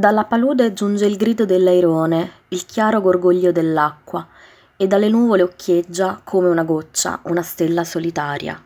Dalla palude giunge il grido dell'airone, il chiaro gorgoglio dell'acqua, e dalle nuvole occhieggia, come una goccia, una stella solitaria.